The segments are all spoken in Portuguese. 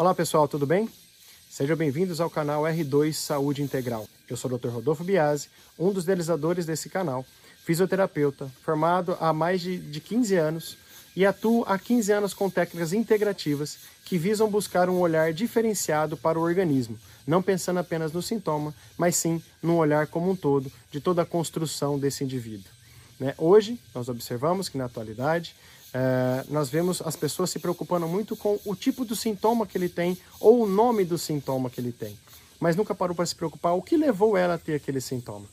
Olá pessoal, tudo bem? Sejam bem-vindos ao canal R2 Saúde Integral. Eu sou o Dr. Rodolfo Biasi, um dos idealizadores desse canal, fisioterapeuta, formado há mais de, de 15 anos e atuo há 15 anos com técnicas integrativas que visam buscar um olhar diferenciado para o organismo, não pensando apenas no sintoma, mas sim num olhar como um todo de toda a construção desse indivíduo. Né? Hoje, nós observamos que na atualidade, é, nós vemos as pessoas se preocupando muito com o tipo do sintoma que ele tem ou o nome do sintoma que ele tem, mas nunca parou para se preocupar o que levou ela a ter aquele sintoma.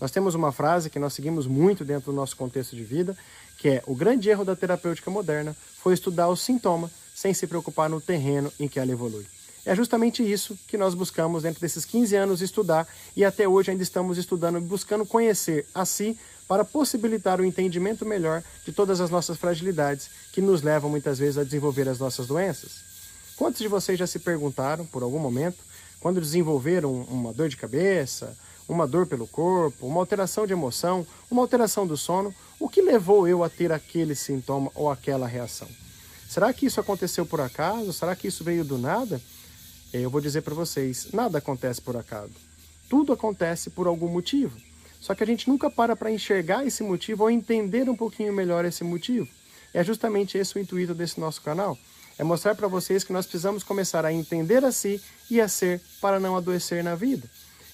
Nós temos uma frase que nós seguimos muito dentro do nosso contexto de vida, que é o grande erro da terapêutica moderna foi estudar o sintoma sem se preocupar no terreno em que ela evolui. É justamente isso que nós buscamos dentro desses 15 anos estudar e até hoje ainda estamos estudando e buscando conhecer a si para possibilitar o entendimento melhor de todas as nossas fragilidades que nos levam muitas vezes a desenvolver as nossas doenças. Quantos de vocês já se perguntaram, por algum momento, quando desenvolveram uma dor de cabeça, uma dor pelo corpo, uma alteração de emoção, uma alteração do sono, o que levou eu a ter aquele sintoma ou aquela reação? Será que isso aconteceu por acaso? Será que isso veio do nada? Eu vou dizer para vocês, nada acontece por acaso. Tudo acontece por algum motivo. Só que a gente nunca para para enxergar esse motivo ou entender um pouquinho melhor esse motivo. É justamente esse o intuito desse nosso canal. É mostrar para vocês que nós precisamos começar a entender a si e a ser para não adoecer na vida.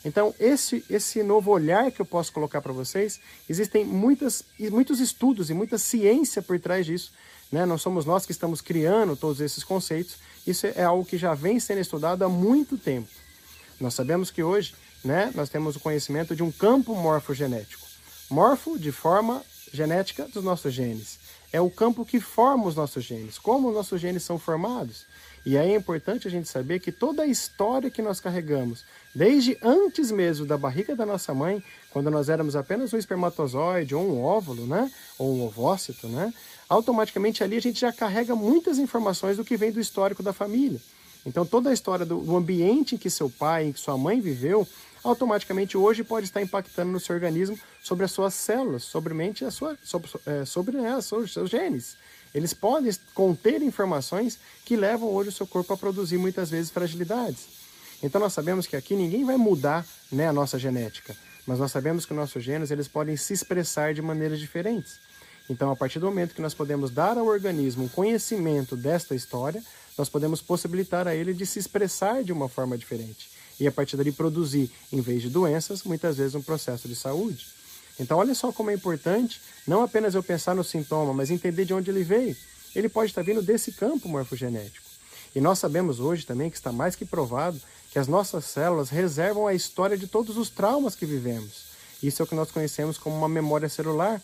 Então, esse, esse novo olhar que eu posso colocar para vocês, existem muitas, muitos estudos e muita ciência por trás disso. Né? Não somos nós que estamos criando todos esses conceitos, isso é algo que já vem sendo estudado há muito tempo. Nós sabemos que hoje né, nós temos o conhecimento de um campo morfogenético. Morfo, de forma genética dos nossos genes. É o campo que forma os nossos genes, como os nossos genes são formados. E aí é importante a gente saber que toda a história que nós carregamos, desde antes mesmo da barriga da nossa mãe, quando nós éramos apenas um espermatozoide ou um óvulo, né? Ou um ovócito, né? Automaticamente ali a gente já carrega muitas informações do que vem do histórico da família. Então toda a história do, ambiente em que seu pai, em que sua mãe viveu, automaticamente hoje pode estar impactando no seu organismo sobre as suas células, sobre mente, a sua, sobre, é, sobre né, os seus genes. Eles podem conter informações que levam hoje o seu corpo a produzir muitas vezes fragilidades. Então nós sabemos que aqui ninguém vai mudar né, a nossa genética, mas nós sabemos que os nossos genes eles podem se expressar de maneiras diferentes. Então, a partir do momento que nós podemos dar ao organismo um conhecimento desta história, nós podemos possibilitar a ele de se expressar de uma forma diferente. E a partir dali produzir, em vez de doenças, muitas vezes um processo de saúde. Então, olha só como é importante não apenas eu pensar no sintoma, mas entender de onde ele veio. Ele pode estar vindo desse campo morfogenético. E nós sabemos hoje também que está mais que provado que as nossas células reservam a história de todos os traumas que vivemos. Isso é o que nós conhecemos como uma memória celular.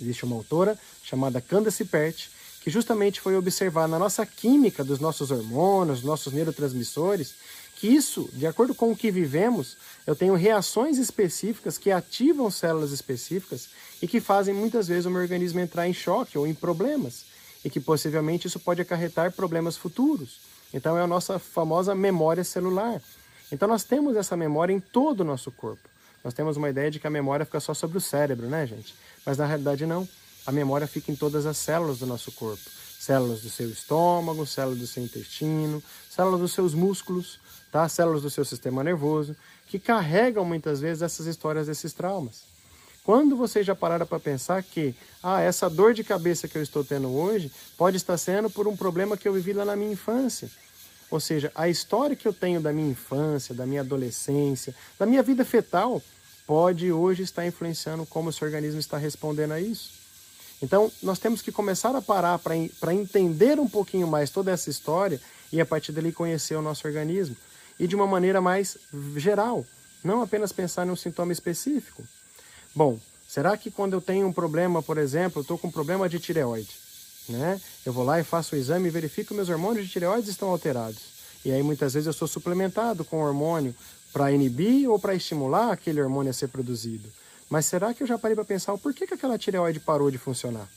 Existe uma autora chamada Candace Pert, que justamente foi observar na nossa química dos nossos hormônios, nossos neurotransmissores, que isso, de acordo com o que vivemos, eu tenho reações específicas que ativam células específicas e que fazem muitas vezes o meu organismo entrar em choque ou em problemas, e que possivelmente isso pode acarretar problemas futuros. Então é a nossa famosa memória celular. Então nós temos essa memória em todo o nosso corpo. Nós temos uma ideia de que a memória fica só sobre o cérebro, né, gente? Mas na realidade não. A memória fica em todas as células do nosso corpo. Células do seu estômago, células do seu intestino, células dos seus músculos, tá? células do seu sistema nervoso, que carregam muitas vezes essas histórias desses traumas. Quando vocês já pararam para pensar que ah, essa dor de cabeça que eu estou tendo hoje pode estar sendo por um problema que eu vivi lá na minha infância. Ou seja, a história que eu tenho da minha infância, da minha adolescência, da minha vida fetal, pode hoje estar influenciando como o seu organismo está respondendo a isso. Então, nós temos que começar a parar para entender um pouquinho mais toda essa história e a partir dali conhecer o nosso organismo e de uma maneira mais geral, não apenas pensar em um sintoma específico. Bom, será que quando eu tenho um problema, por exemplo, eu estou com um problema de tireoide, né? Eu vou lá e faço o exame e verifico que meus hormônios de tireoide estão alterados. E aí muitas vezes eu sou suplementado com hormônio para inibir ou para estimular aquele hormônio a ser produzido. Mas será que eu já parei para pensar o porquê que aquela tireoide parou de funcionar?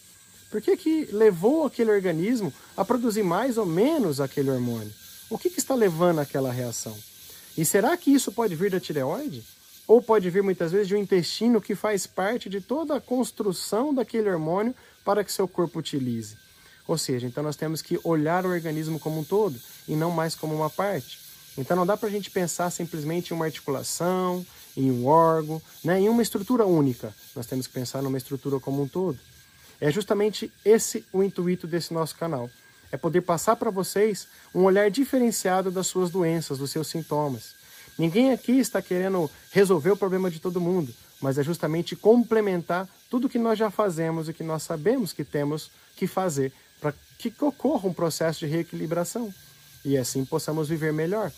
Por que, que levou aquele organismo a produzir mais ou menos aquele hormônio? O que, que está levando aquela reação? E será que isso pode vir da tireoide? Ou pode vir muitas vezes de um intestino que faz parte de toda a construção daquele hormônio para que seu corpo utilize? Ou seja, então nós temos que olhar o organismo como um todo e não mais como uma parte. Então não dá para a gente pensar simplesmente em uma articulação, em um órgão, né, em uma estrutura única. Nós temos que pensar numa estrutura como um todo. É justamente esse o intuito desse nosso canal. É poder passar para vocês um olhar diferenciado das suas doenças, dos seus sintomas. Ninguém aqui está querendo resolver o problema de todo mundo, mas é justamente complementar tudo que nós já fazemos e que nós sabemos que temos que fazer para que ocorra um processo de reequilibração e assim possamos viver melhor,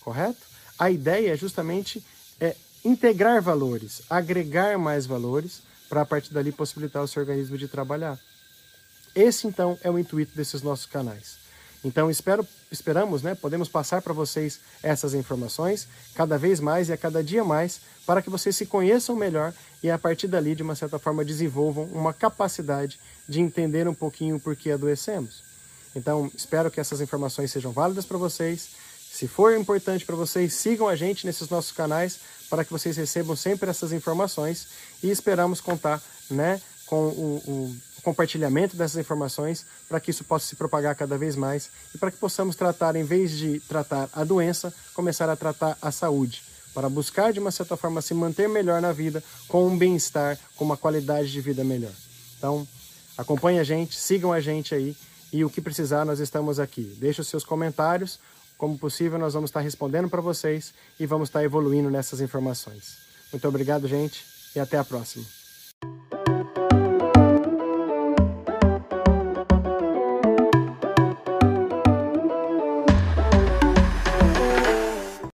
correto? A ideia é justamente é, integrar valores, agregar mais valores para a partir dali possibilitar o seu organismo de trabalhar. Esse então é o intuito desses nossos canais. Então espero, esperamos, né, podemos passar para vocês essas informações cada vez mais e a cada dia mais para que vocês se conheçam melhor e a partir dali de uma certa forma desenvolvam uma capacidade de entender um pouquinho por que adoecemos. Então espero que essas informações sejam válidas para vocês. Se for importante para vocês, sigam a gente nesses nossos canais para que vocês recebam sempre essas informações e esperamos contar, né, com o, o compartilhamento dessas informações para que isso possa se propagar cada vez mais e para que possamos tratar, em vez de tratar a doença, começar a tratar a saúde, para buscar de uma certa forma se manter melhor na vida, com um bem-estar, com uma qualidade de vida melhor. Então, acompanhe a gente, sigam a gente aí e o que precisar nós estamos aqui. Deixe os seus comentários, como possível nós vamos estar respondendo para vocês e vamos estar evoluindo nessas informações. Muito obrigado, gente, e até a próxima.